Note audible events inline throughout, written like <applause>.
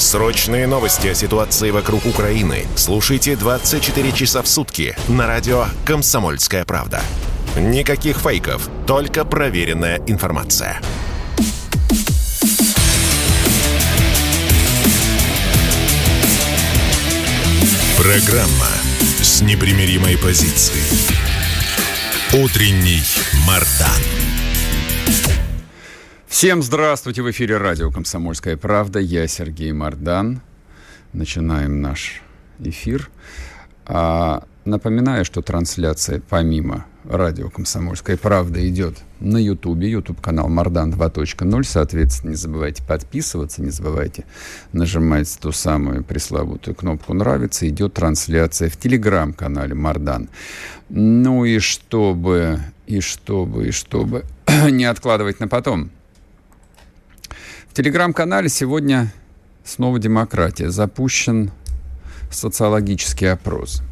Срочные новости о ситуации вокруг Украины слушайте 24 часа в сутки на радио «Комсомольская правда». Никаких фейков, только проверенная информация. Программа с непримиримой позицией. Утренний Мардан. Всем здравствуйте! В эфире радио «Комсомольская правда». Я Сергей Мардан. Начинаем наш эфир. А, напоминаю, что трансляция помимо радио «Комсомольская правда» идет на Ютубе, Ютуб-канал Мардан 2.0. Соответственно, не забывайте подписываться, не забывайте нажимать ту самую пресловутую кнопку «Нравится». Идет трансляция в Телеграм-канале Мардан. Ну и чтобы, и чтобы, и чтобы <clears throat> не откладывать на потом. В Телеграм-канале сегодня снова демократия. Запущен социологический опрос –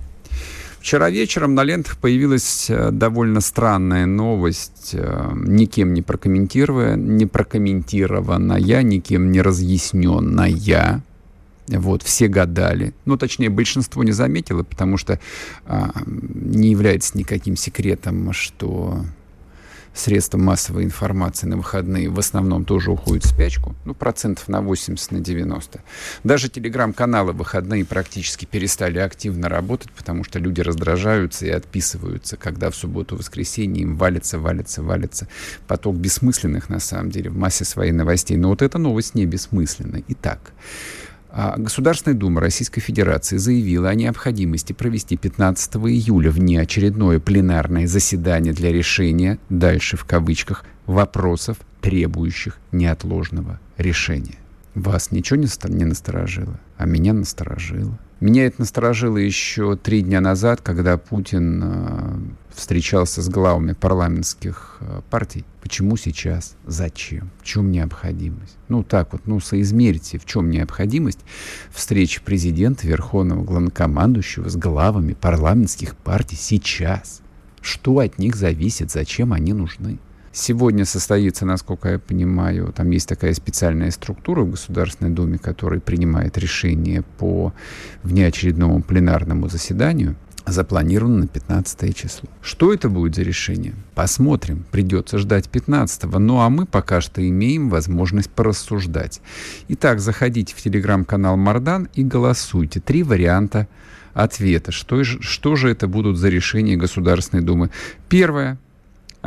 Вчера вечером на лентах появилась э, довольно странная новость, э, никем не прокомментированная, не прокомментированная, никем не разъясненная. Вот, все гадали. Ну, точнее, большинство не заметило, потому что а, не является никаким секретом, что средства массовой информации на выходные в основном тоже уходят в спячку, ну, процентов на 80, на 90. Даже телеграм-каналы выходные практически перестали активно работать, потому что люди раздражаются и отписываются, когда в субботу-воскресенье им валится, валится, валится поток бессмысленных, на самом деле, в массе своих новостей. Но вот эта новость не бессмысленна. Итак, Государственная Дума Российской Федерации заявила о необходимости провести 15 июля внеочередное пленарное заседание для решения, дальше в кавычках, вопросов, требующих неотложного решения. Вас ничего не насторожило, а меня насторожило. Меня это насторожило еще три дня назад, когда Путин э, встречался с главами парламентских э, партий. Почему сейчас? Зачем? В чем необходимость? Ну, так вот, ну, соизмерите, в чем необходимость встречи президента, верховного главнокомандующего с главами парламентских партий сейчас. Что от них зависит, зачем они нужны? Сегодня состоится, насколько я понимаю, там есть такая специальная структура в Государственной Думе, которая принимает решение по внеочередному пленарному заседанию запланировано на 15 число. Что это будет за решение? Посмотрим. Придется ждать 15 -го. Ну а мы пока что имеем возможность порассуждать. Итак, заходите в телеграм-канал Мардан и голосуйте. Три варианта ответа. Что, что же это будут за решения Государственной Думы? Первое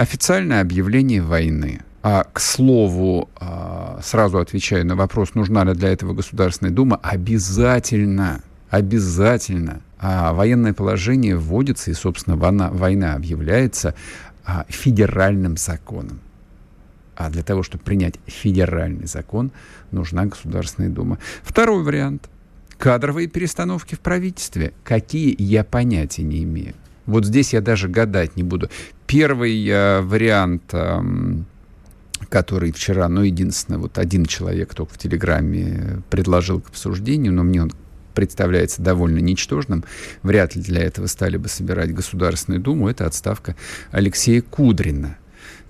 официальное объявление войны. А, к слову, а, сразу отвечаю на вопрос, нужна ли для этого Государственная Дума, обязательно, обязательно. А военное положение вводится, и, собственно, война, война объявляется а, федеральным законом. А для того, чтобы принять федеральный закон, нужна Государственная Дума. Второй вариант. Кадровые перестановки в правительстве. Какие, я понятия не имею. Вот здесь я даже гадать не буду. Первый э, вариант, э, который вчера, ну, единственное, вот один человек только в Телеграме предложил к обсуждению, но мне он представляется довольно ничтожным, вряд ли для этого стали бы собирать Государственную Думу, это отставка Алексея Кудрина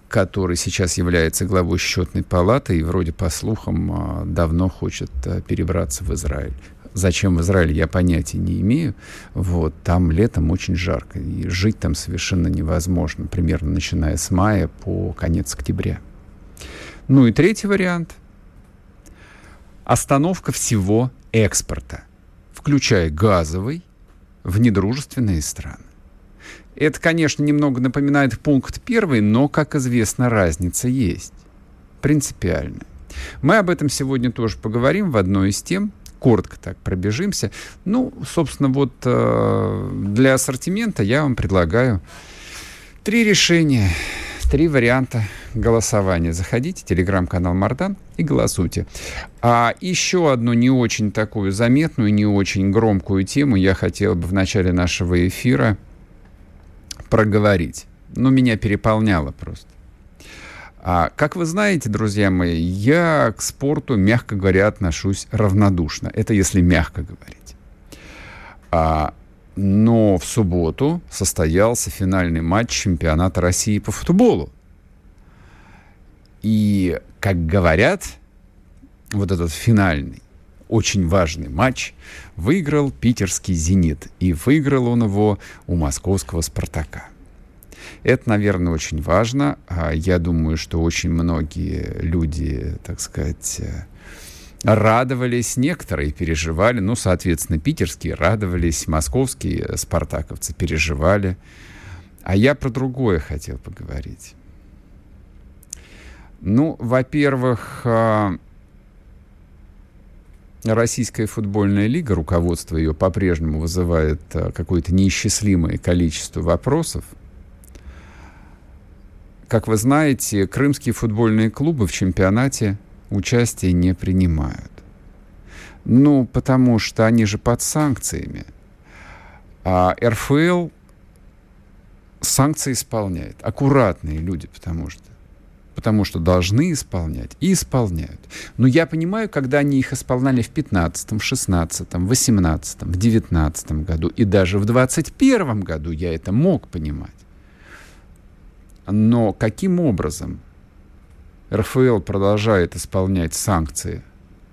который сейчас является главой счетной палаты и вроде по слухам э, давно хочет э, перебраться в Израиль. Зачем в Израиль, я понятия не имею. Вот, там летом очень жарко, и жить там совершенно невозможно, примерно начиная с мая по конец октября. Ну и третий вариант. Остановка всего экспорта, включая газовый, в недружественные страны. Это, конечно, немного напоминает пункт первый, но, как известно, разница есть. Принципиальная. Мы об этом сегодня тоже поговорим в одной из тем. Коротко так пробежимся. Ну, собственно, вот э, для ассортимента я вам предлагаю три решения, три варианта голосования. Заходите, телеграм-канал Мардан и голосуйте. А еще одну не очень такую заметную, не очень громкую тему я хотел бы в начале нашего эфира проговорить. Но меня переполняло просто. А, как вы знаете, друзья мои, я к спорту, мягко говоря, отношусь равнодушно. Это если мягко говорить. А, но в субботу состоялся финальный матч чемпионата России по футболу. И, как говорят, вот этот финальный, очень важный матч выиграл питерский «Зенит». И выиграл он его у московского «Спартака». Это, наверное, очень важно. А я думаю, что очень многие люди, так сказать, э, радовались, некоторые переживали, ну, соответственно, питерские радовались, московские спартаковцы переживали. А я про другое хотел поговорить. Ну, во-первых, а, Российская футбольная лига, руководство ее по-прежнему вызывает а, какое-то неисчислимое количество вопросов. Как вы знаете, крымские футбольные клубы в чемпионате участие не принимают. Ну, потому что они же под санкциями. А РФЛ санкции исполняет. Аккуратные люди, потому что потому что должны исполнять и исполняют. Но я понимаю, когда они их исполняли в 15, в 16, в 18, в 19 году и даже в 21 году я это мог понимать. Но каким образом РФЛ продолжает исполнять санкции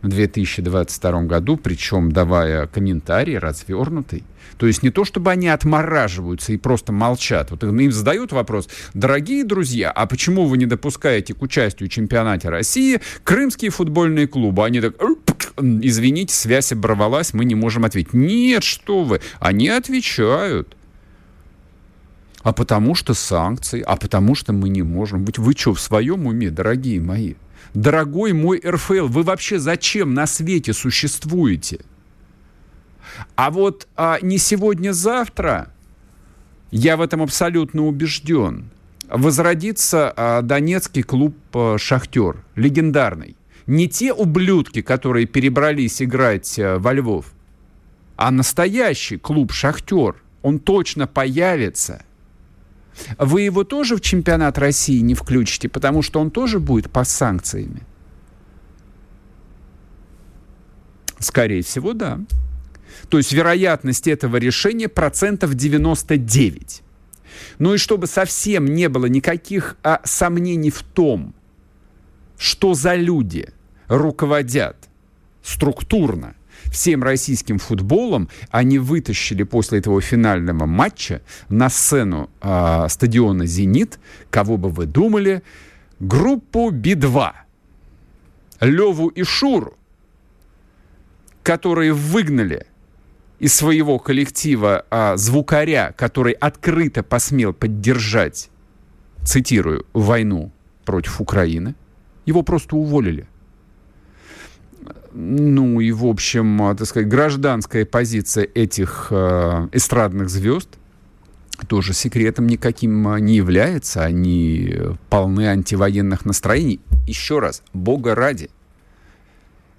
в 2022 году, причем давая комментарий развернутый. То есть не то, чтобы они отмораживаются и просто молчат. Вот им задают вопрос, дорогие друзья, а почему вы не допускаете к участию в чемпионате России крымские футбольные клубы? Они так, извините, связь оборвалась, мы не можем ответить. Нет, что вы, они отвечают. А потому что санкции, а потому что мы не можем быть. Вы что, в своем уме, дорогие мои? Дорогой мой РФЛ, вы вообще зачем на свете существуете? А вот а, не сегодня-завтра, я в этом абсолютно убежден, возродится а, донецкий клуб а, «Шахтер», легендарный. Не те ублюдки, которые перебрались играть а, во Львов, а настоящий клуб «Шахтер». Он точно появится – вы его тоже в чемпионат России не включите, потому что он тоже будет по санкциями? Скорее всего, да. То есть вероятность этого решения процентов 99. Ну и чтобы совсем не было никаких а, сомнений в том, что за люди руководят структурно всем российским футболом, они вытащили после этого финального матча на сцену э, стадиона «Зенит», кого бы вы думали, группу Би-2, Леву и Шуру, которые выгнали из своего коллектива а, звукаря, который открыто посмел поддержать, цитирую, войну против Украины, его просто уволили ну и, в общем, а, так сказать, гражданская позиция этих э, эстрадных звезд тоже секретом никаким а, не является. Они полны антивоенных настроений. Еще раз, Бога ради.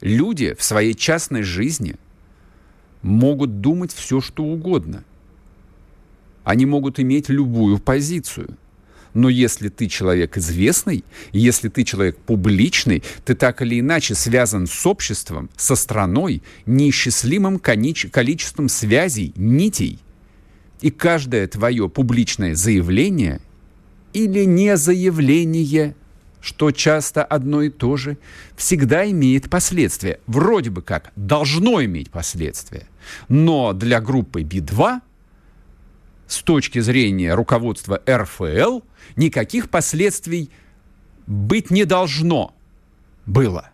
Люди в своей частной жизни могут думать все, что угодно. Они могут иметь любую позицию – но если ты человек известный, если ты человек публичный, ты так или иначе связан с обществом, со страной, неисчислимым количеством связей, нитей. И каждое твое публичное заявление или не заявление, что часто одно и то же, всегда имеет последствия. Вроде бы как должно иметь последствия. Но для группы B2 с точки зрения руководства РФЛ никаких последствий быть не должно было.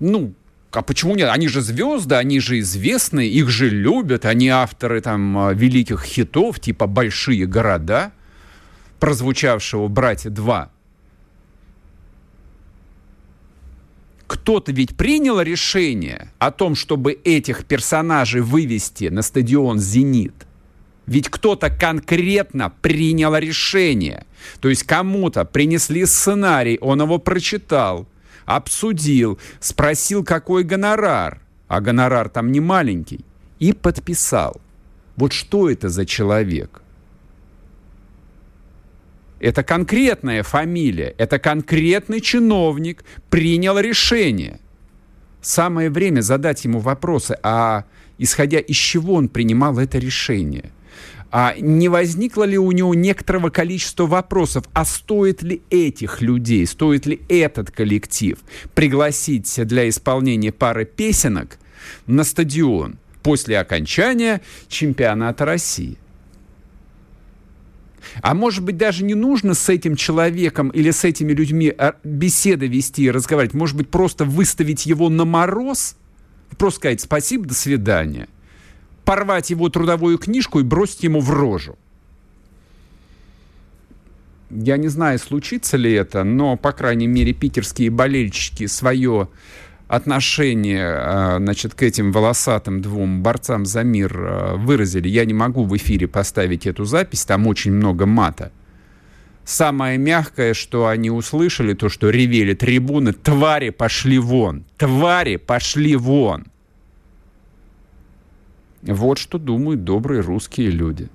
Ну, а почему нет? Они же звезды, они же известны, их же любят, они авторы там великих хитов, типа «Большие города», прозвучавшего «Братья 2». Кто-то ведь принял решение о том, чтобы этих персонажей вывести на стадион «Зенит». Ведь кто-то конкретно принял решение. То есть кому-то принесли сценарий, он его прочитал, обсудил, спросил, какой гонорар, а гонорар там не маленький, и подписал. Вот что это за человек? Это конкретная фамилия, это конкретный чиновник принял решение. Самое время задать ему вопросы, а исходя из чего он принимал это решение – а не возникло ли у него некоторого количества вопросов, а стоит ли этих людей, стоит ли этот коллектив пригласить для исполнения пары песенок на стадион после окончания чемпионата России? А может быть, даже не нужно с этим человеком или с этими людьми а, беседы вести и разговаривать. Может быть, просто выставить его на мороз, просто сказать спасибо, до свидания – порвать его трудовую книжку и бросить ему в рожу. Я не знаю, случится ли это, но, по крайней мере, питерские болельщики свое отношение а, значит, к этим волосатым двум борцам за мир а, выразили. Я не могу в эфире поставить эту запись, там очень много мата. Самое мягкое, что они услышали, то, что ревели трибуны, твари пошли вон, твари пошли вон. Вот что думают добрые русские люди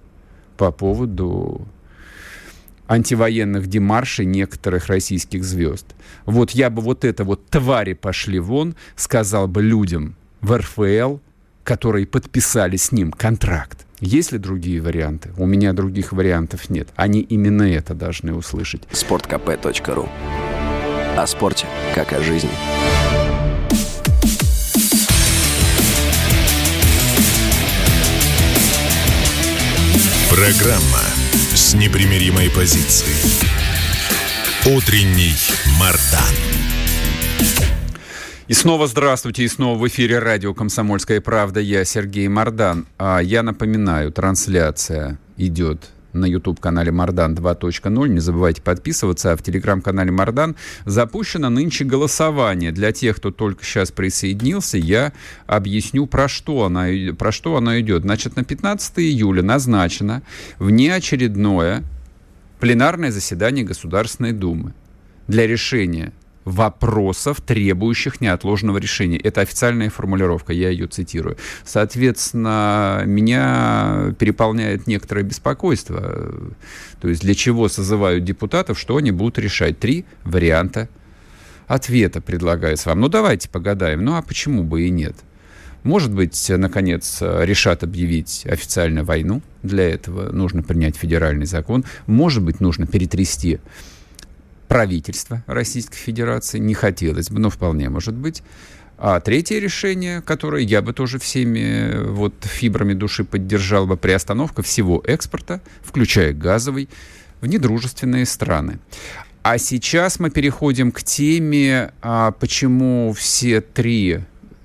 по поводу антивоенных демаршей некоторых российских звезд. Вот я бы вот это вот «твари пошли вон» сказал бы людям в РФЛ, которые подписали с ним контракт. Есть ли другие варианты? У меня других вариантов нет. Они именно это должны услышать. sportkp.ru О спорте, как о жизни. Программа с непримиримой позицией. Утренний Мардан. И снова здравствуйте, и снова в эфире радио «Комсомольская правда». Я Сергей Мардан. А я напоминаю, трансляция идет на YouTube-канале Мардан 2.0. Не забывайте подписываться. А в телеграм-канале Мардан запущено нынче голосование. Для тех, кто только сейчас присоединился, я объясню, про что оно, про что оно идет. Значит, на 15 июля назначено внеочередное пленарное заседание Государственной Думы для решения вопросов, требующих неотложного решения. Это официальная формулировка, я ее цитирую. Соответственно, меня переполняет некоторое беспокойство. То есть для чего созывают депутатов, что они будут решать? Три варианта ответа предлагается вам. Ну, давайте погадаем. Ну, а почему бы и нет? Может быть, наконец, решат объявить официально войну. Для этого нужно принять федеральный закон. Может быть, нужно перетрясти правительства Российской Федерации. Не хотелось бы, но вполне может быть. А третье решение, которое я бы тоже всеми вот фибрами души поддержал бы, приостановка всего экспорта, включая газовый, в недружественные страны. А сейчас мы переходим к теме, а, почему все три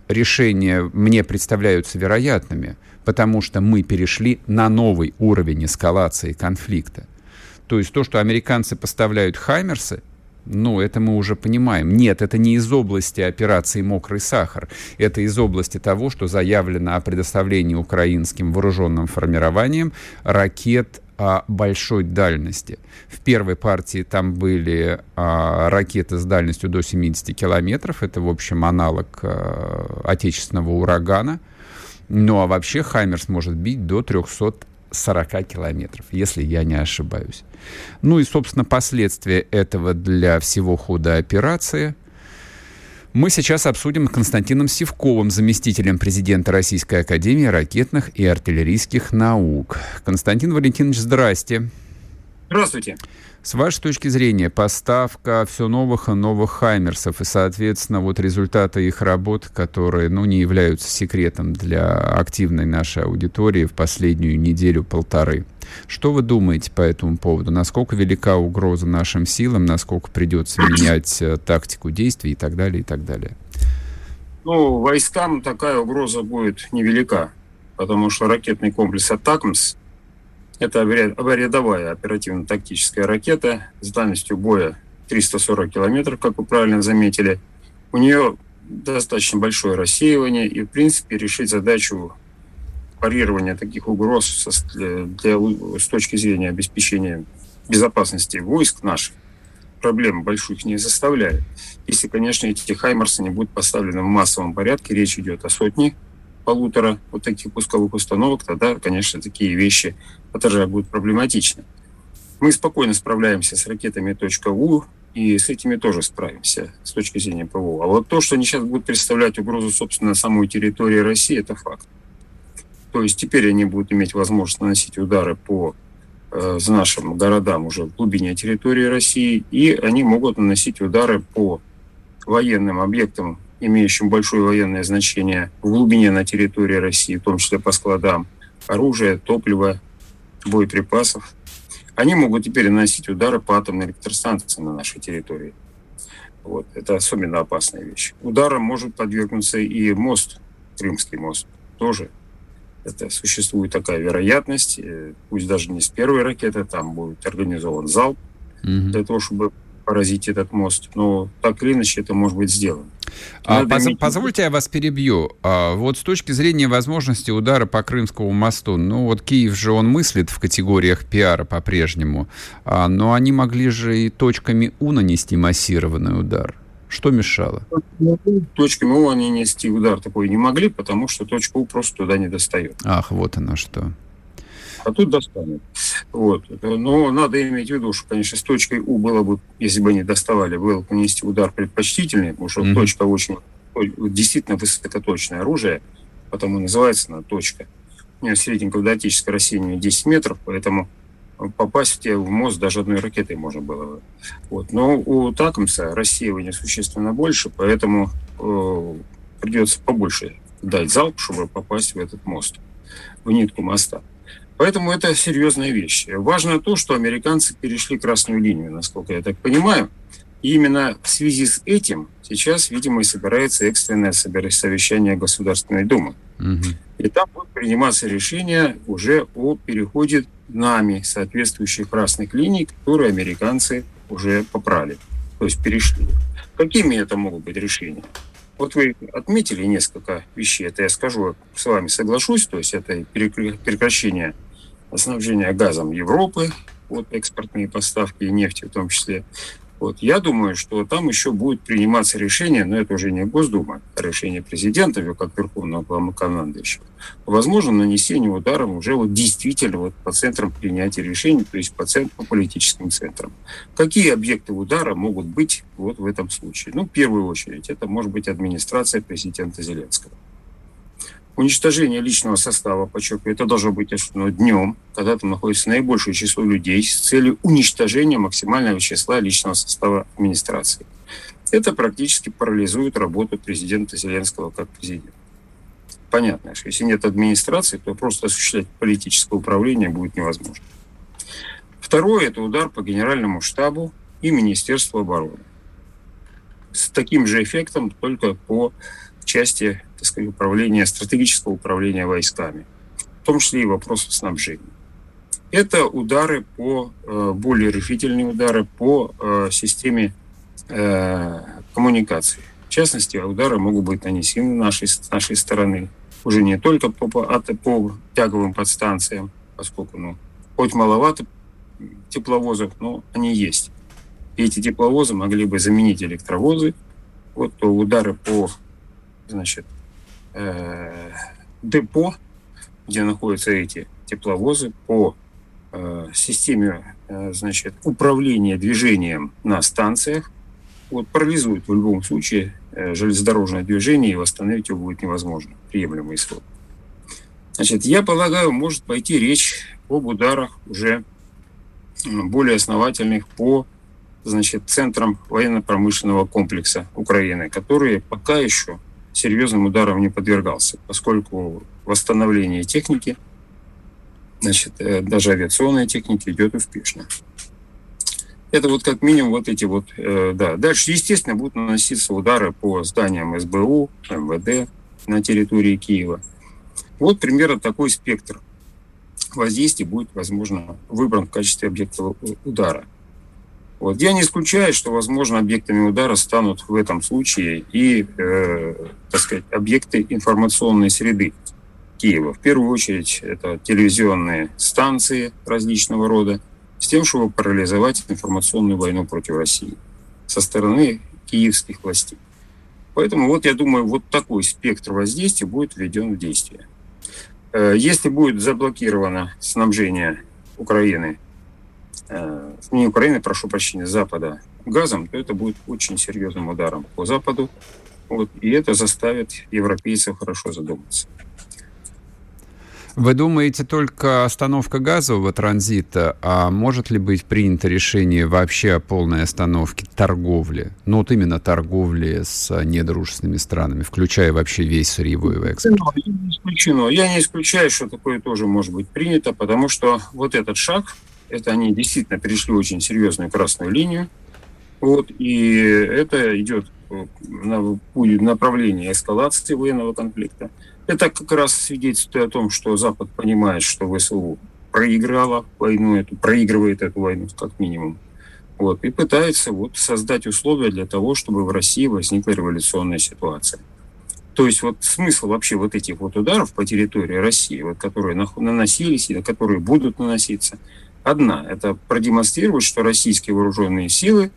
решения мне представляются вероятными, потому что мы перешли на новый уровень эскалации конфликта. То есть то, что американцы поставляют «Хаймерсы», ну, это мы уже понимаем. Нет, это не из области операции «Мокрый сахар». Это из области того, что заявлено о предоставлении украинским вооруженным формированиям ракет а, большой дальности. В первой партии там были а, ракеты с дальностью до 70 километров. Это, в общем, аналог а, отечественного урагана. Ну, а вообще «Хаймерс» может бить до 300 40 километров, если я не ошибаюсь. Ну и, собственно, последствия этого для всего хода операции мы сейчас обсудим с Константином Сивковым, заместителем президента Российской Академии ракетных и артиллерийских наук. Константин Валентинович, здрасте. Здравствуйте. С вашей точки зрения, поставка все новых и новых «Хаймерсов» и, соответственно, вот результаты их работ, которые, ну, не являются секретом для активной нашей аудитории в последнюю неделю-полторы. Что вы думаете по этому поводу? Насколько велика угроза нашим силам, насколько придется менять э, тактику действий и так далее, и так далее? Ну, войскам такая угроза будет невелика, потому что ракетный комплекс «Атакмс» – это рядовая оперативно-тактическая ракета с дальностью боя 340 километров, как вы правильно заметили. У нее достаточно большое рассеивание, и, в принципе, решить задачу парирования таких угроз для, для, с точки зрения обеспечения безопасности войск наших проблем больших не заставляет. Если, конечно, эти хаймерсы не будут поставлены в массовом порядке, речь идет о сотне, полутора вот таких пусковых установок, тогда, конечно, такие вещи тоже будут проблематичны. Мы спокойно справляемся с ракетами .У, и с этими тоже справимся с точки зрения ПВО. А вот то, что они сейчас будут представлять угрозу, собственно, самой территории России, это факт. То есть теперь они будут иметь возможность наносить удары по э, нашим городам уже в глубине территории России, и они могут наносить удары по военным объектам, имеющим большое военное значение в глубине на территории России, в том числе по складам оружия, топлива, боеприпасов. Они могут теперь наносить удары по атомной электростанции на нашей территории. Вот. Это особенно опасная вещь. Ударом может подвергнуться и мост, Крымский мост, тоже это существует такая вероятность, э, пусть даже не с первой ракеты, там будет организован залп угу. для того, чтобы поразить этот мост. Но так или иначе это может быть сделано. А, поз- иметь... Позвольте, я вас перебью. А, вот с точки зрения возможности удара по Крымскому мосту, ну вот Киев же он мыслит в категориях пиара по-прежнему, а, но они могли же и точками У нанести массированный удар. Что мешало? Точками У они нести удар такой не могли, потому что точка У просто туда не достает. Ах, вот оно что. А тут достанет. Вот. Но надо иметь в виду, что, конечно, с точкой У было бы, если бы они доставали, было бы нанести удар предпочтительный, потому что mm-hmm. точка очень действительно высокоточное оружие, потому называется она точка. У нее средненькое датическое рассеяние 10 метров, поэтому попасть в, мозг даже одной ракетой можно было. Вот. Но у Такомса рассеивания существенно больше, поэтому э, придется побольше дать залп, чтобы попасть в этот мост, в нитку моста. Поэтому это серьезная вещь. Важно то, что американцы перешли красную линию, насколько я так понимаю. И именно в связи с этим сейчас, видимо, и собирается экстренное совещание Государственной Думы. Угу. И там будет приниматься решение уже о переходе нами соответствующих красных линий, которые американцы уже попрали, то есть перешли. Какими это могут быть решения? Вот вы отметили несколько вещей, это я скажу, с вами соглашусь, то есть это прекращение снабжения газом Европы, вот экспортные поставки и нефти в том числе, вот. Я думаю, что там еще будет приниматься решение, но это уже не Госдума, а решение президента, как Верховного главнокомандующего. Возможно, нанесение ударов уже вот действительно вот по центрам принятия решений, то есть по, центрам, по политическим центрам. Какие объекты удара могут быть вот в этом случае? Ну, в первую очередь, это может быть администрация президента Зеленского уничтожение личного состава, подчеркиваю, это должно быть осуществлено днем, когда там находится наибольшее число людей с целью уничтожения максимального числа личного состава администрации. Это практически парализует работу президента Зеленского как президента. Понятно, что если нет администрации, то просто осуществлять политическое управление будет невозможно. Второе – это удар по Генеральному штабу и Министерству обороны. С таким же эффектом, только по части так сказать, управления, стратегического управления войсками, в том числе и вопросов снабжения. Это удары по, э, более решительные удары по э, системе э, коммуникации. В частности, удары могут быть нанесены нашей, с нашей стороны уже не только по, по, по тяговым подстанциям, поскольку, ну, хоть маловато тепловозов, но они есть. И эти тепловозы могли бы заменить электровозы. Вот то удары по значит, э, депо, где находятся эти тепловозы, по э, системе э, значит, управления движением на станциях, вот, парализует в любом случае э, железнодорожное движение, и восстановить его будет невозможно. Приемлемый исход. Значит, я полагаю, может пойти речь об ударах уже более основательных по значит, центрам военно-промышленного комплекса Украины, которые пока еще серьезным ударом не подвергался, поскольку восстановление техники, значит, э, даже авиационной техники идет успешно. Это вот как минимум вот эти вот, э, да. Дальше, естественно, будут наноситься удары по зданиям СБУ, МВД на территории Киева. Вот примерно такой спектр воздействия будет, возможно, выбран в качестве объекта удара. Вот. Я не исключаю, что, возможно, объектами удара станут в этом случае и, э, так сказать, объекты информационной среды Киева. В первую очередь это телевизионные станции различного рода, с тем, чтобы парализовать информационную войну против России со стороны киевских властей. Поэтому вот я думаю, вот такой спектр воздействия будет введен в действие. Э, если будет заблокировано снабжение Украины, э, не Украины, прошу прощения, Запада газом, то это будет очень серьезным ударом по Западу. Вот, и это заставит европейцев хорошо задуматься. Вы думаете, только остановка газового транзита, а может ли быть принято решение вообще о полной остановке торговли? Ну, вот именно торговли с недружественными странами, включая вообще весь сырьевой экспорт? Не исключено. Я не исключаю, что такое тоже может быть принято, потому что вот этот шаг, это они действительно перешли очень серьезную красную линию, вот, и это идет на, будет направление эскалации военного конфликта. Это как раз свидетельствует о том, что Запад понимает, что ВСУ проиграла войну эту, проигрывает эту войну как минимум. Вот, и пытается вот создать условия для того, чтобы в России возникла революционная ситуация. То есть вот смысл вообще вот этих вот ударов по территории России, вот, которые наносились или которые будут наноситься, одна – это продемонстрировать, что российские вооруженные силы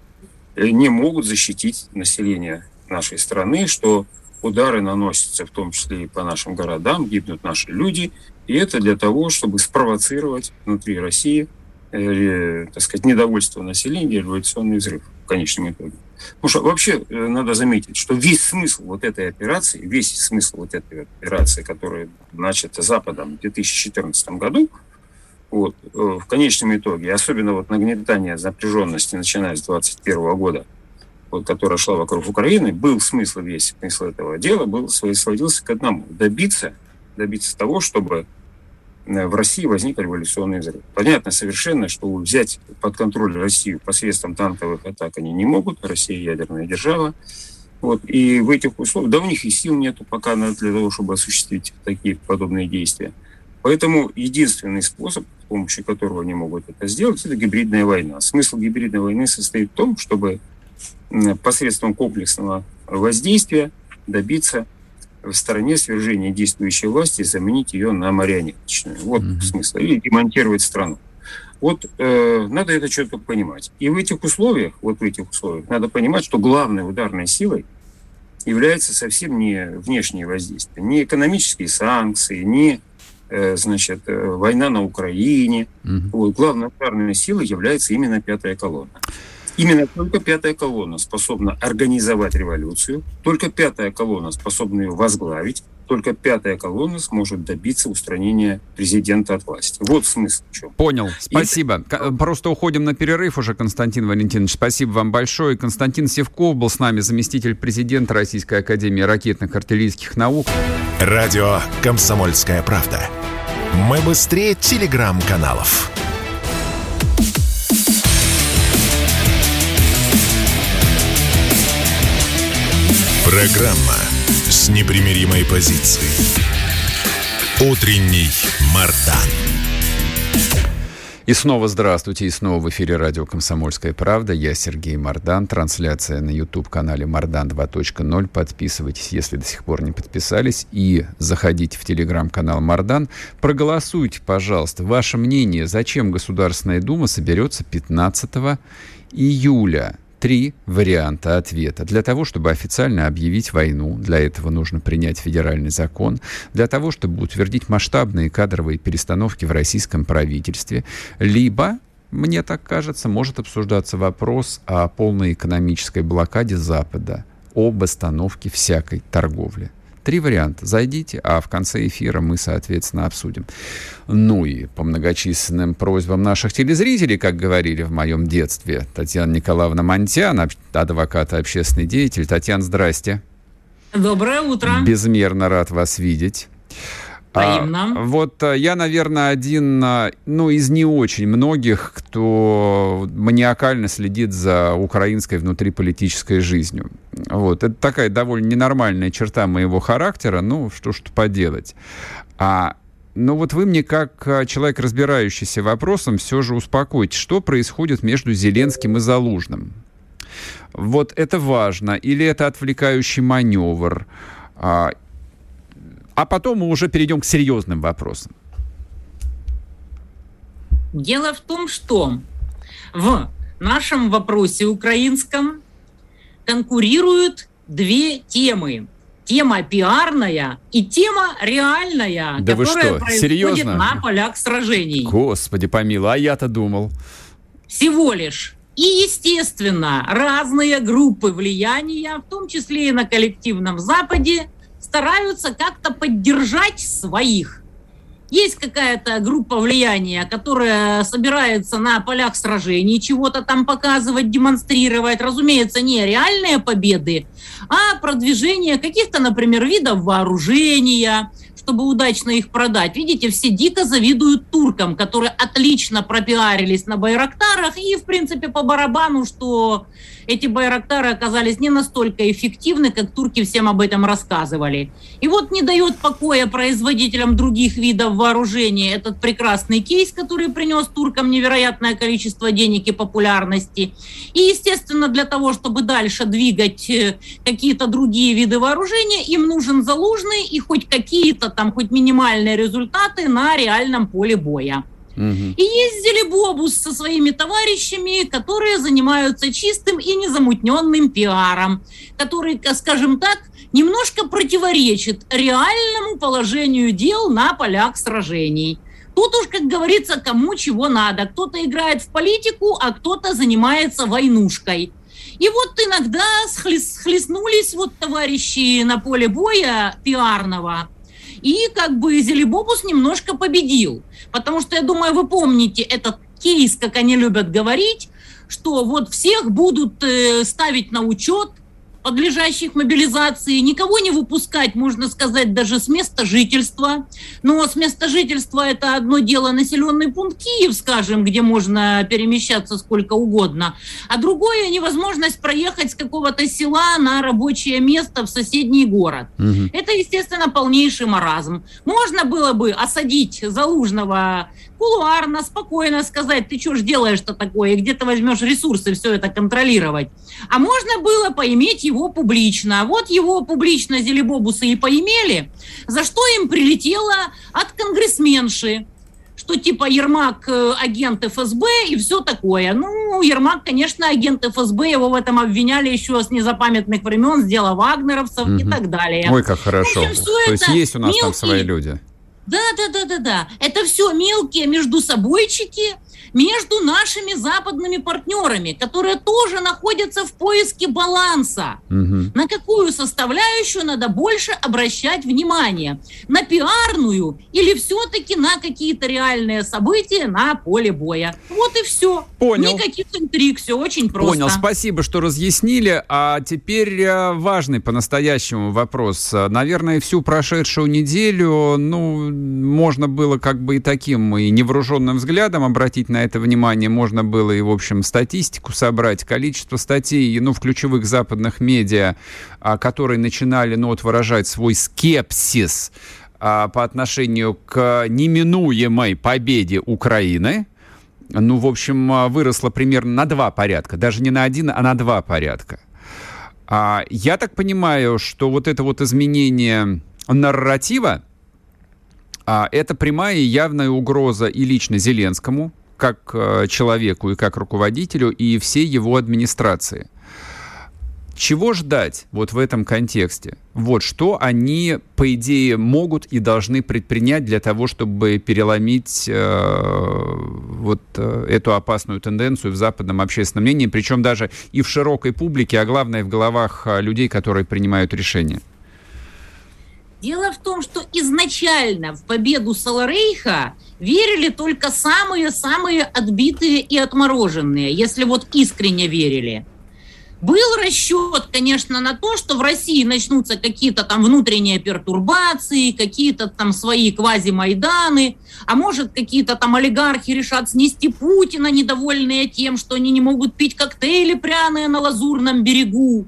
э, не могут защитить население нашей страны, что удары наносятся в том числе и по нашим городам, гибнут наши люди, и это для того, чтобы спровоцировать внутри России, э, так сказать, недовольство населения, революционный взрыв в конечном итоге. Потому что вообще э, надо заметить, что весь смысл вот этой операции, весь смысл вот этой операции, которая начата Западом в 2014 году, вот, э, в конечном итоге, особенно вот нагнетание напряженности, начиная с 2021 года, вот, которая шла вокруг Украины, был смысл весь, смысл этого дела был, сводился к одному – добиться, добиться того, чтобы э, в России возник революционный взрыв. Понятно совершенно, что взять под контроль Россию посредством танковых атак они не могут, Россия ядерная держава. Вот, и в этих условиях, да у них и сил нету пока для того, чтобы осуществить такие подобные действия. Поэтому единственный способ, с помощью которого они могут это сделать, это гибридная война. Смысл гибридной войны состоит в том, чтобы посредством комплексного воздействия добиться в стороне свержения действующей власти, заменить ее на марионеточную. Вот mm-hmm. смысл. Или демонтировать страну. Вот э, надо это четко понимать. И в этих условиях, вот в этих условиях, надо понимать, что главной ударной силой является совсем не внешнее воздействие, не экономические санкции, не значит, э, война на Украине. Mm-hmm. Вот, главной ударной силой является именно пятая колонна. Именно только пятая колонна способна организовать революцию, только пятая колонна способна ее возглавить, только пятая колонна сможет добиться устранения президента от власти. Вот смысл в чем. Понял. Спасибо. И... Просто уходим на перерыв уже, Константин Валентинович. Спасибо вам большое. Константин Севков был с нами, заместитель президента Российской Академии ракетных артиллерийских наук. Радио «Комсомольская правда». Мы быстрее телеграм-каналов. Программа с непримиримой позицией. Утренний Мардан. И снова здравствуйте, и снова в эфире радио «Комсомольская правда». Я Сергей Мардан. Трансляция на YouTube-канале «Мардан 2.0». Подписывайтесь, если до сих пор не подписались. И заходите в телеграм-канал «Мардан». Проголосуйте, пожалуйста, ваше мнение, зачем Государственная Дума соберется 15 июля три варианта ответа. Для того, чтобы официально объявить войну, для этого нужно принять федеральный закон. Для того, чтобы утвердить масштабные кадровые перестановки в российском правительстве. Либо мне так кажется, может обсуждаться вопрос о полной экономической блокаде Запада, об остановке всякой торговли. Три варианта. Зайдите, а в конце эфира мы, соответственно, обсудим. Ну и по многочисленным просьбам наших телезрителей, как говорили в моем детстве, Татьяна Николаевна Монтян, адвокат и общественный деятель. Татьяна, здрасте. Доброе утро. Безмерно рад вас видеть. А, вот э, я, наверное, один э, ну, из не очень многих, кто маниакально следит за украинской внутриполитической жизнью. Вот. Это такая довольно ненормальная черта моего характера, ну, что ж поделать. А но вот вы мне, как э, человек, разбирающийся вопросом, все же успокойте, что происходит между Зеленским и Залужным? Вот это важно, или это отвлекающий маневр? А, потом мы уже перейдем к серьезным вопросам. Дело в том, что в нашем вопросе украинском конкурируют две темы. Тема пиарная и тема реальная, да которая происходит Серьезно? на полях сражений. Господи помилуй, а я-то думал. Всего лишь. И, естественно, разные группы влияния, в том числе и на коллективном Западе, стараются как-то поддержать своих. Есть какая-то группа влияния, которая собирается на полях сражений чего-то там показывать, демонстрировать. Разумеется, не реальные победы, а продвижение каких-то, например, видов вооружения, чтобы удачно их продать. Видите, все дико завидуют туркам, которые отлично пропиарились на Байрактарах и, в принципе, по барабану, что эти Байрактары оказались не настолько эффективны, как турки всем об этом рассказывали. И вот не дает покоя производителям других видов вооружения этот прекрасный кейс, который принес туркам невероятное количество денег и популярности. И, естественно, для того, чтобы дальше двигать э, какие-то другие виды вооружения, им нужен залужный и хоть какие-то там, хоть минимальные результаты на реальном поле боя. Угу. И ездили Бобус со своими товарищами, которые занимаются чистым и незамутненным пиаром, который, скажем так, немножко противоречит реальному положению дел на полях сражений. Тут уж, как говорится, кому чего надо. Кто-то играет в политику, а кто-то занимается войнушкой. И вот иногда схлестнулись вот товарищи на поле боя пиарного – и как бы Зелебобус немножко победил. Потому что, я думаю, вы помните этот кейс, как они любят говорить, что вот всех будут э, ставить на учет, подлежащих мобилизации, никого не выпускать, можно сказать, даже с места жительства. Но с места жительства это одно дело населенный пункт Киев, скажем, где можно перемещаться сколько угодно, а другое невозможность проехать с какого-то села на рабочее место в соседний город. Угу. Это, естественно, полнейший маразм. Можно было бы осадить Залужного кулуарно, спокойно сказать, ты что ж делаешь-то такое, и где ты возьмешь ресурсы все это контролировать. А можно было поиметь его публично. Вот его публично Зелебобусы и поимели, за что им прилетело от конгрессменши что типа Ермак э, агент ФСБ и все такое. Ну, Ермак, конечно, агент ФСБ, его в этом обвиняли еще с незапамятных времен, с дела вагнеровцев угу. и так далее. Ой, как хорошо. общем, То есть есть у нас мелкие... там свои люди. Да, да, да, да, да. Это все мелкие между собойчики, между нашими западными партнерами, которые тоже находятся в поиске баланса. Угу. На какую составляющую надо больше обращать внимание? На пиарную или все-таки на какие-то реальные события на поле боя? Вот и все. Понял. Никаких интриг, все очень просто. Понял, спасибо, что разъяснили. А теперь э, важный по-настоящему вопрос. Наверное, всю прошедшую неделю, ну, можно было как бы и таким, и невооруженным взглядом обратить на это внимание, можно было и, в общем, статистику собрать, количество статей, ну, в ключевых западных медиа, а, которые начинали, ну, вот, выражать свой скепсис а, по отношению к неминуемой победе Украины, ну, в общем, а, выросло примерно на два порядка, даже не на один, а на два порядка. Я так понимаю, что вот это вот изменение нарратива, это прямая и явная угроза и лично Зеленскому, как э, человеку и как руководителю, и всей его администрации. Чего ждать вот в этом контексте? Вот что они, по идее, могут и должны предпринять для того, чтобы переломить э, вот э, эту опасную тенденцию в западном общественном мнении, причем даже и в широкой публике, а главное в головах э, людей, которые принимают решения. Дело в том, что изначально в победу Саларейха верили только самые-самые отбитые и отмороженные, если вот искренне верили. Был расчет, конечно, на то, что в России начнутся какие-то там внутренние пертурбации, какие-то там свои квази-майданы, а может какие-то там олигархи решат снести Путина, недовольные тем, что они не могут пить коктейли пряные на лазурном берегу.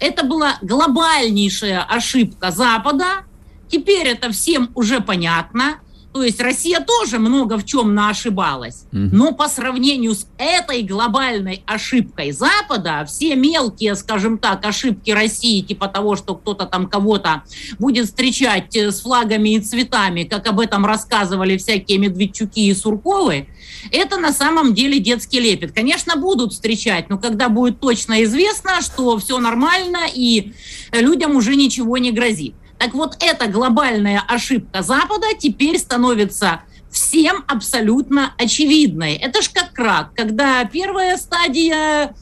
Это была глобальнейшая ошибка Запада. Теперь это всем уже понятно. То есть Россия тоже много в чем наошибалась. Но по сравнению с этой глобальной ошибкой Запада, все мелкие, скажем так, ошибки России, типа того, что кто-то там кого-то будет встречать э, с флагами и цветами, как об этом рассказывали всякие Медведчуки и Сурковы, это на самом деле детский лепет. Конечно, будут встречать, но когда будет точно известно, что все нормально и людям уже ничего не грозит. Так вот, эта глобальная ошибка Запада теперь становится всем абсолютно очевидной. Это ж как рак, когда первая стадия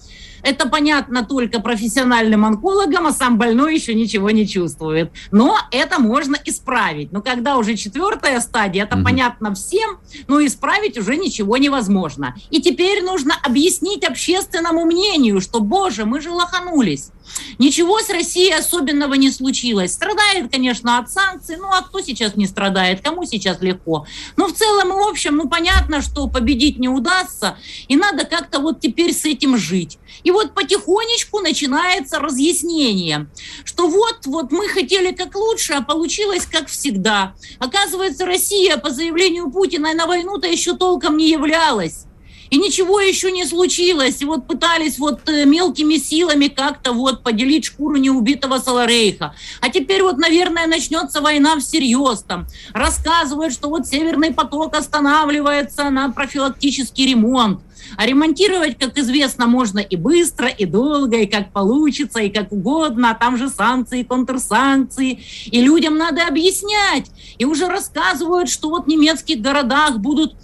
это понятно только профессиональным онкологам, а сам больной еще ничего не чувствует. Но это можно исправить. Но когда уже четвертая стадия, это угу. понятно всем, но исправить уже ничего невозможно. И теперь нужно объяснить общественному мнению, что, боже, мы же лоханулись. Ничего с Россией особенного не случилось. Страдает, конечно, от санкций. Ну, а кто сейчас не страдает? Кому сейчас легко? Но в целом и в общем, ну, понятно, что победить не удастся. И надо как-то вот теперь с этим жить. И вот потихонечку начинается разъяснение, что вот, вот мы хотели как лучше, а получилось как всегда. Оказывается, Россия по заявлению Путина на войну-то еще толком не являлась и ничего еще не случилось. И вот пытались вот э, мелкими силами как-то вот поделить шкуру неубитого Саларейха. А теперь вот, наверное, начнется война всерьез там. Рассказывают, что вот Северный поток останавливается на профилактический ремонт. А ремонтировать, как известно, можно и быстро, и долго, и как получится, и как угодно. А там же санкции, контрсанкции. И людям надо объяснять. И уже рассказывают, что вот в немецких городах будут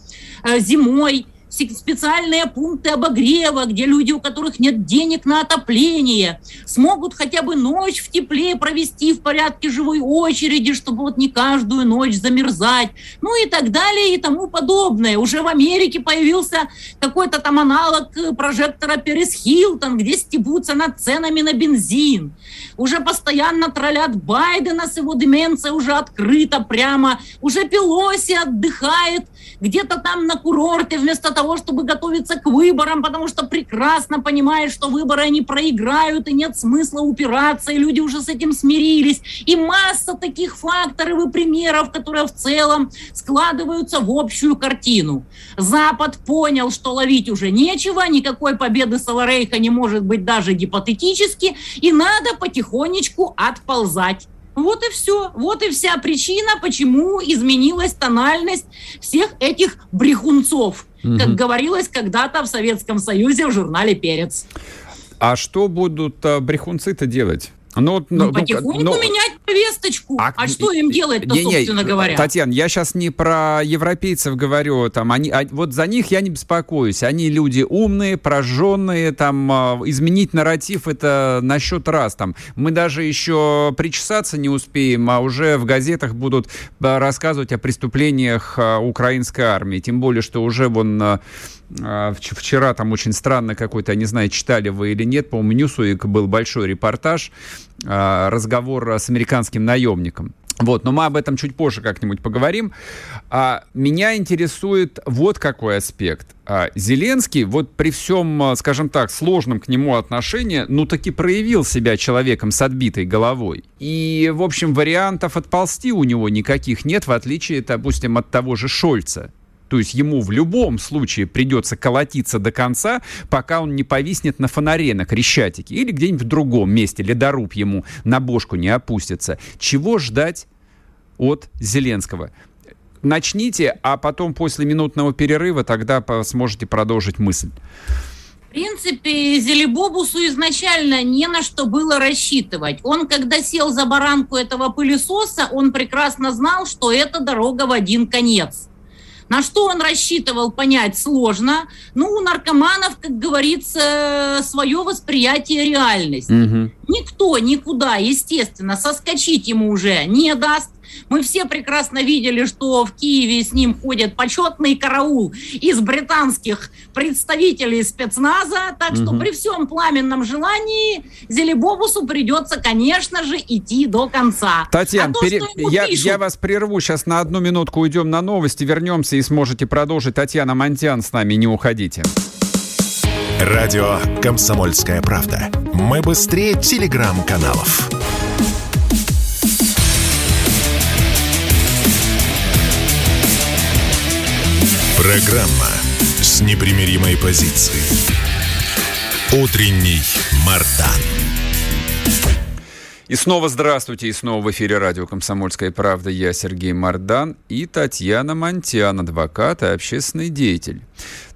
э, зимой специальные пункты обогрева, где люди, у которых нет денег на отопление, смогут хотя бы ночь в тепле провести в порядке живой очереди, чтобы вот не каждую ночь замерзать, ну и так далее и тому подобное. Уже в Америке появился какой-то там аналог прожектора Перес Хилтон, где стебутся над ценами на бензин. Уже постоянно троллят Байдена с его деменцией уже открыто прямо. Уже Пелоси отдыхает где-то там на курорте вместо того, чтобы готовиться к выборам, потому что прекрасно понимает, что выборы они проиграют, и нет смысла упираться, и люди уже с этим смирились. И масса таких факторов и примеров, которые в целом складываются в общую картину. Запад понял, что ловить уже нечего, никакой победы Саларейха не может быть даже гипотетически, и надо потихонечку отползать. Вот и все. Вот и вся причина, почему изменилась тональность всех этих брехунцов, угу. как говорилось когда-то в Советском Союзе в журнале «Перец». А что будут а, брехунцы-то делать? Ну, ну, ну потихоньку ну, менять повесточку. А, а что им делать-то, не, собственно не, говоря? Татьяна, я сейчас не про европейцев говорю. Там, они, а, вот за них я не беспокоюсь. Они люди умные, прожженные. Там, а, изменить нарратив это на счет раз. Там, мы даже еще причесаться не успеем, а уже в газетах будут а, рассказывать о преступлениях а, украинской армии. Тем более, что уже вон вчера там очень странно какой-то, не знаю, читали вы или нет, по-моему, Ньюсуик был большой репортаж, а, разговор с американским наемником. Вот, но мы об этом чуть позже как-нибудь поговорим. А, меня интересует вот какой аспект. А, Зеленский, вот при всем, скажем так, сложном к нему отношении, ну таки проявил себя человеком с отбитой головой. И, в общем, вариантов отползти у него никаких нет, в отличие, допустим, от того же Шольца. То есть ему в любом случае придется колотиться до конца, пока он не повиснет на фонаре на Крещатике или где-нибудь в другом месте, ледоруб ему на бошку не опустится. Чего ждать от Зеленского? Начните, а потом после минутного перерыва тогда сможете продолжить мысль. В принципе, Зелебобусу изначально не на что было рассчитывать. Он, когда сел за баранку этого пылесоса, он прекрасно знал, что это дорога в один конец. На что он рассчитывал, понять сложно. Ну, у наркоманов, как говорится, свое восприятие реальности. Угу. Никто никуда, естественно, соскочить ему уже не даст. Мы все прекрасно видели, что в Киеве с ним ходит почетный караул из британских представителей спецназа. Так что угу. при всем пламенном желании Зелебобусу придется, конечно же, идти до конца. Татьяна, а то, пере... я, пишут... я вас прерву. Сейчас на одну минутку уйдем на новости, вернемся и сможете продолжить. Татьяна Монтян с нами, не уходите. Радио «Комсомольская правда». Мы быстрее телеграм-каналов. Программа с непримиримой позицией. Утренний Мардан. И снова здравствуйте, и снова в эфире радио «Комсомольская правда». Я Сергей Мардан и Татьяна Монтян, адвокат и общественный деятель.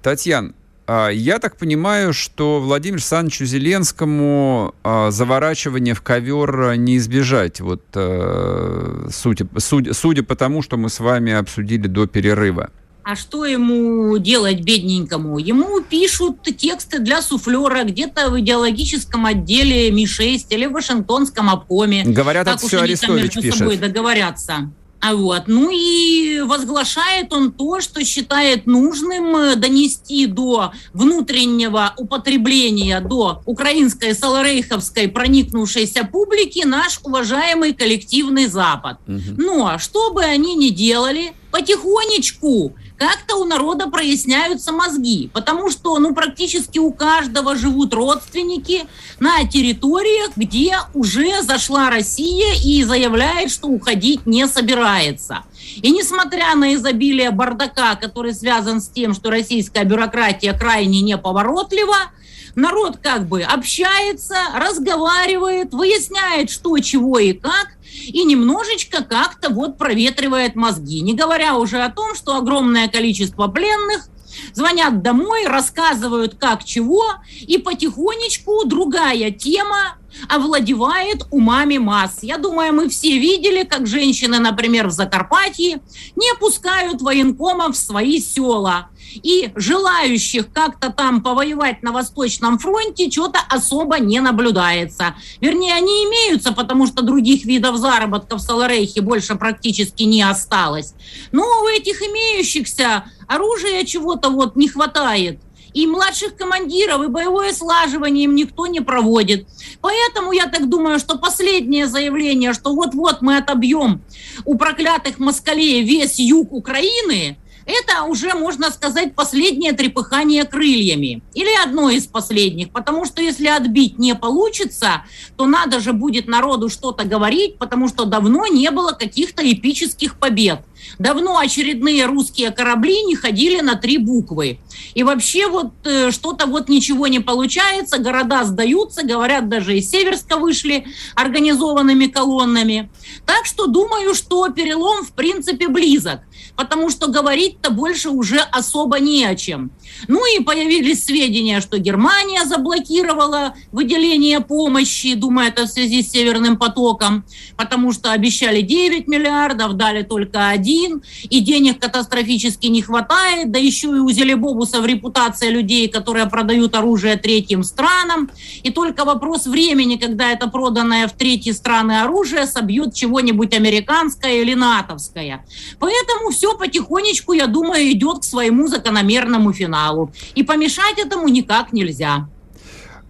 Татьяна, я так понимаю, что Владимиру Александровичу Зеленскому а, заворачивание в ковер не избежать, вот, а, судя, судя, судя по тому, что мы с вами обсудили до перерыва. А что ему делать бедненькому? Ему пишут тексты для суфлера где-то в идеологическом отделе Ми-6 или в Вашингтонском обкоме. Говорят, это все Арестович пишет. собой договорятся. А вот. Ну и возглашает он то, что считает нужным э, донести до внутреннего употребления, до украинской саларейховской проникнувшейся публики наш уважаемый коллективный Запад. Угу. Но что бы они ни делали, потихонечку как-то у народа проясняются мозги, потому что ну, практически у каждого живут родственники на территориях, где уже зашла Россия и заявляет, что уходить не собирается. И несмотря на изобилие бардака, который связан с тем, что российская бюрократия крайне неповоротлива, народ как бы общается, разговаривает, выясняет, что, чего и как, и немножечко как-то вот проветривает мозги. Не говоря уже о том, что огромное количество пленных звонят домой, рассказывают как чего, и потихонечку другая тема овладевает умами масс. Я думаю, мы все видели, как женщины, например, в Закарпатье не пускают военкомов в свои села. И желающих как-то там повоевать на Восточном фронте что-то особо не наблюдается. Вернее, они имеются, потому что других видов заработка в Саларейхе больше практически не осталось. Но у этих имеющихся оружия чего-то вот не хватает и младших командиров, и боевое слаживание им никто не проводит. Поэтому я так думаю, что последнее заявление, что вот-вот мы отобьем у проклятых москалей весь юг Украины, это уже, можно сказать, последнее трепыхание крыльями. Или одно из последних. Потому что если отбить не получится, то надо же будет народу что-то говорить, потому что давно не было каких-то эпических побед. Давно очередные русские корабли не ходили на три буквы. И вообще вот э, что-то вот ничего не получается, города сдаются, говорят, даже из Северска вышли организованными колоннами. Так что думаю, что перелом в принципе близок, потому что говорить-то больше уже особо не о чем. Ну и появились сведения, что Германия заблокировала выделение помощи, думаю, это в связи с Северным потоком, потому что обещали 9 миллиардов, дали только 1, и денег катастрофически не хватает, да еще и у Зелебобусов репутация людей, которые продают оружие третьим странам, и только вопрос времени, когда это проданное в третьи страны оружие собьет чего-нибудь американское или натовское. Поэтому все потихонечку, я думаю, идет к своему закономерному финалу. И помешать этому никак нельзя.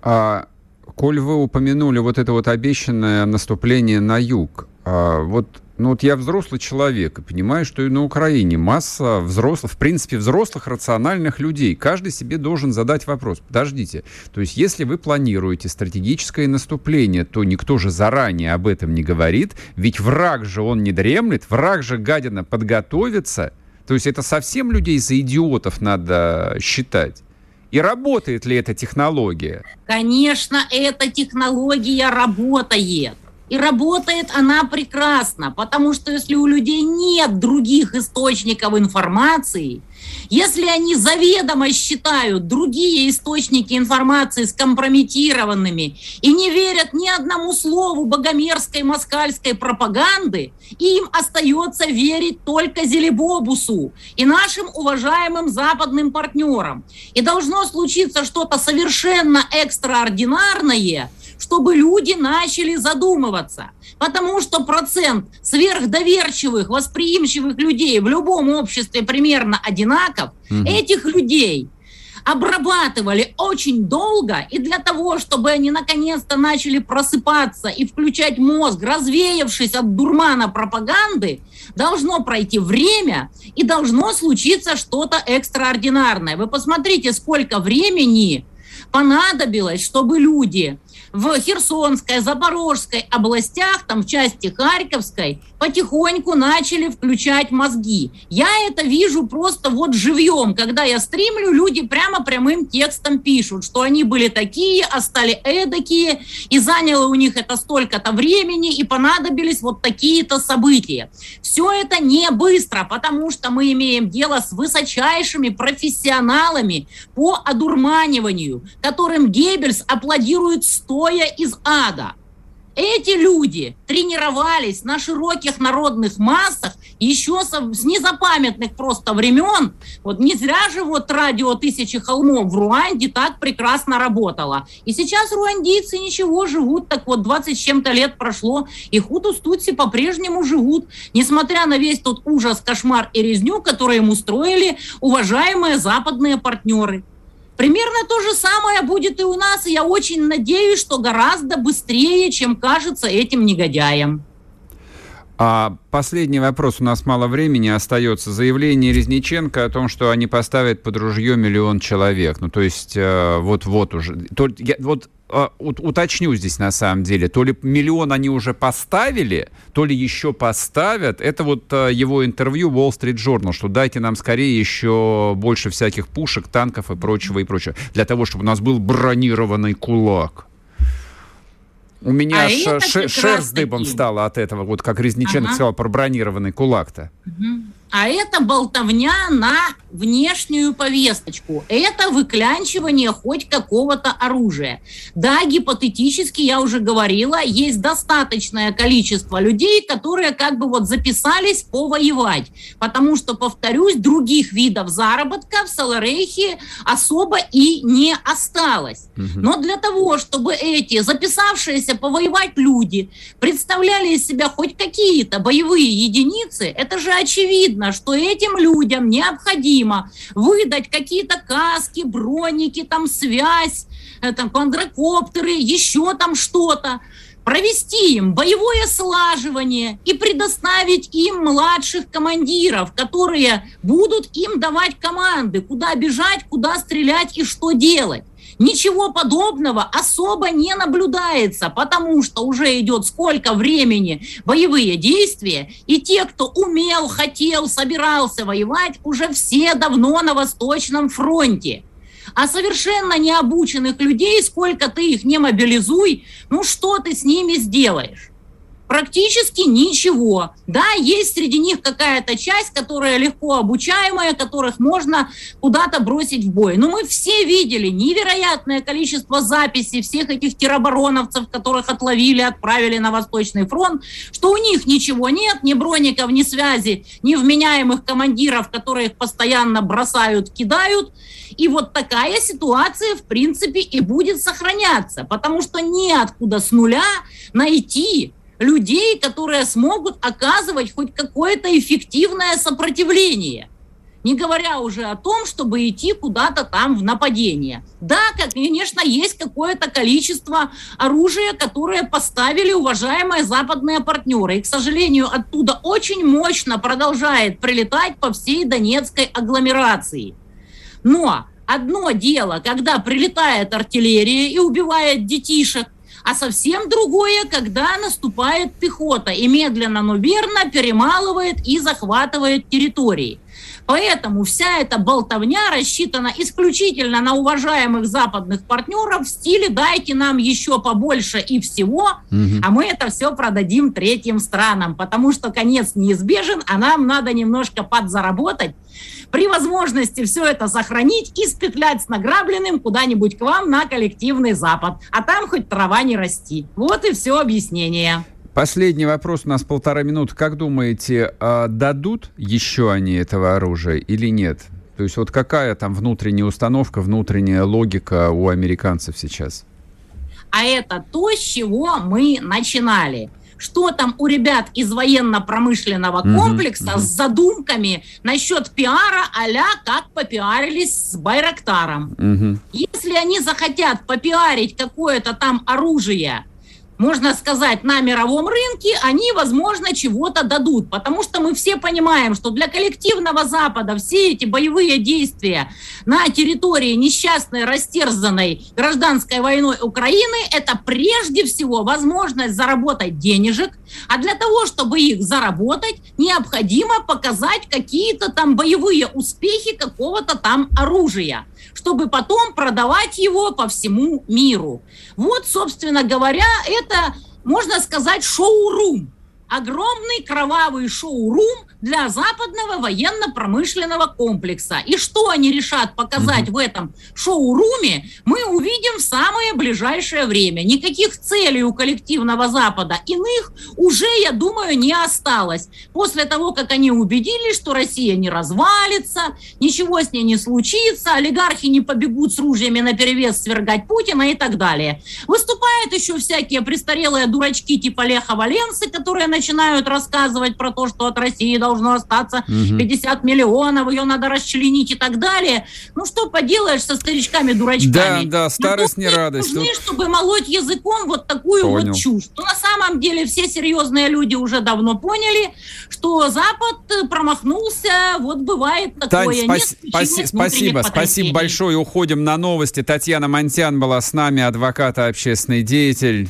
А, коль вы упомянули вот это вот обещанное наступление на юг, а, вот ну вот я взрослый человек и понимаю, что и на Украине масса взрослых, в принципе, взрослых рациональных людей. Каждый себе должен задать вопрос. Подождите, то есть если вы планируете стратегическое наступление, то никто же заранее об этом не говорит, ведь враг же он не дремлет, враг же гадина подготовится – то есть это совсем людей за идиотов надо считать? И работает ли эта технология? Конечно, эта технология работает. И работает она прекрасно, потому что если у людей нет других источников информации, если они заведомо считают другие источники информации скомпрометированными и не верят ни одному слову богомерзкой москальской пропаганды, им остается верить только Зелебобусу и нашим уважаемым западным партнерам. И должно случиться что-то совершенно экстраординарное – чтобы люди начали задумываться. Потому что процент сверхдоверчивых, восприимчивых людей в любом обществе примерно одинаков. Угу. Этих людей обрабатывали очень долго, и для того, чтобы они наконец-то начали просыпаться и включать мозг, развеявшись от дурмана пропаганды, должно пройти время и должно случиться что-то экстраординарное. Вы посмотрите, сколько времени понадобилось, чтобы люди в Херсонской, Запорожской областях, там в части Харьковской, потихоньку начали включать мозги. Я это вижу просто вот живьем. Когда я стримлю, люди прямо прямым текстом пишут, что они были такие, а стали эдакие, и заняло у них это столько-то времени, и понадобились вот такие-то события. Все это не быстро, потому что мы имеем дело с высочайшими профессионалами по одурманиванию, которым Геббельс аплодирует стоя из ада. Эти люди тренировались на широких народных массах еще со, с незапамятных просто времен. Вот не зря же вот радио «Тысячи холмов» в Руанде так прекрасно работало. И сейчас руандийцы ничего живут, так вот 20 с чем-то лет прошло, и хуту-стутси по-прежнему живут, несмотря на весь тот ужас, кошмар и резню, которые им устроили уважаемые западные партнеры. Примерно то же самое будет и у нас, и я очень надеюсь, что гораздо быстрее, чем кажется этим негодяям. А последний вопрос, у нас мало времени остается. Заявление Резниченко о том, что они поставят под ружье миллион человек. Ну, то есть, э, вот-вот уже. То, я, вот уточню здесь на самом деле, то ли миллион они уже поставили, то ли еще поставят. Это вот а, его интервью Wall Street Journal, что дайте нам скорее еще больше всяких пушек, танков и прочего, и прочего, для того, чтобы у нас был бронированный кулак. У меня а ш, ш, шерсть дыбом стала от этого, вот как Резниченко ага. сказал про бронированный кулак-то. Угу. А это болтовня на внешнюю повесточку. Это выклянчивание хоть какого-то оружия. Да, гипотетически, я уже говорила, есть достаточное количество людей, которые как бы вот записались повоевать. Потому что, повторюсь, других видов заработка в Саларейхе особо и не осталось. Но для того, чтобы эти записавшиеся повоевать люди представляли из себя хоть какие-то боевые единицы, это же очевидно очевидно, что этим людям необходимо выдать какие-то каски, броники, там связь, э, там квадрокоптеры, еще там что-то, провести им боевое слаживание и предоставить им младших командиров, которые будут им давать команды, куда бежать, куда стрелять и что делать. Ничего подобного особо не наблюдается, потому что уже идет сколько времени боевые действия, и те, кто умел, хотел, собирался воевать, уже все давно на Восточном фронте. А совершенно необученных людей, сколько ты их не мобилизуй, ну что ты с ними сделаешь? Практически ничего. Да, есть среди них какая-то часть, которая легко обучаемая, которых можно куда-то бросить в бой. Но мы все видели невероятное количество записей всех этих теробороновцев, которых отловили, отправили на Восточный фронт, что у них ничего нет, ни броников, ни связи, ни вменяемых командиров, которые их постоянно бросают, кидают. И вот такая ситуация, в принципе, и будет сохраняться, потому что неоткуда с нуля найти людей, которые смогут оказывать хоть какое-то эффективное сопротивление. Не говоря уже о том, чтобы идти куда-то там в нападение. Да, конечно, есть какое-то количество оружия, которое поставили уважаемые западные партнеры. И, к сожалению, оттуда очень мощно продолжает прилетать по всей Донецкой агломерации. Но одно дело, когда прилетает артиллерия и убивает детишек, а совсем другое, когда наступает пехота и медленно, но верно перемалывает и захватывает территории. Поэтому вся эта болтовня рассчитана исключительно на уважаемых западных партнеров в стиле «дайте нам еще побольше и всего, угу. а мы это все продадим третьим странам, потому что конец неизбежен, а нам надо немножко подзаработать, при возможности все это сохранить и спетлять с награбленным куда-нибудь к вам на коллективный Запад. А там хоть трава не расти. Вот и все объяснение. Последний вопрос, у нас полтора минуты. Как думаете, а дадут еще они этого оружия или нет? То есть вот какая там внутренняя установка, внутренняя логика у американцев сейчас? а это то, с чего мы начинали что там у ребят из военно-промышленного комплекса mm-hmm. с задумками насчет пиара а как попиарились с Байрактаром. Mm-hmm. Если они захотят попиарить какое-то там оружие, можно сказать, на мировом рынке, они, возможно, чего-то дадут. Потому что мы все понимаем, что для коллективного Запада все эти боевые действия на территории несчастной, растерзанной гражданской войной Украины – это прежде всего возможность заработать денежек, а для того, чтобы их заработать, необходимо показать какие-то там боевые успехи какого-то там оружия чтобы потом продавать его по всему миру. Вот, собственно говоря, это, можно сказать, шоу-рум. Огромный кровавый шоу-рум, для западного военно-промышленного комплекса. И что они решат показать mm-hmm. в этом шоу-руме, мы увидим в самое ближайшее время. Никаких целей у коллективного Запада иных уже, я думаю, не осталось. После того, как они убедились, что Россия не развалится, ничего с ней не случится, олигархи не побегут с ружьями на перевес свергать Путина и так далее. Выступают еще всякие престарелые дурачки типа Леха Валенсы, которые начинают рассказывать про то, что от России должно остаться угу. 50 миллионов, ее надо расчленить и так далее. Ну, что поделаешь со старичками-дурачками? Да, да, старость не радость. Нужны, чтобы молоть языком вот такую Понял. вот чушь. Но на самом деле все серьезные люди уже давно поняли, что Запад промахнулся, вот бывает такое. Тань, спаси, спасибо, спасибо большое. Уходим на новости. Татьяна Монтян была с нами, адвокат и общественный деятель.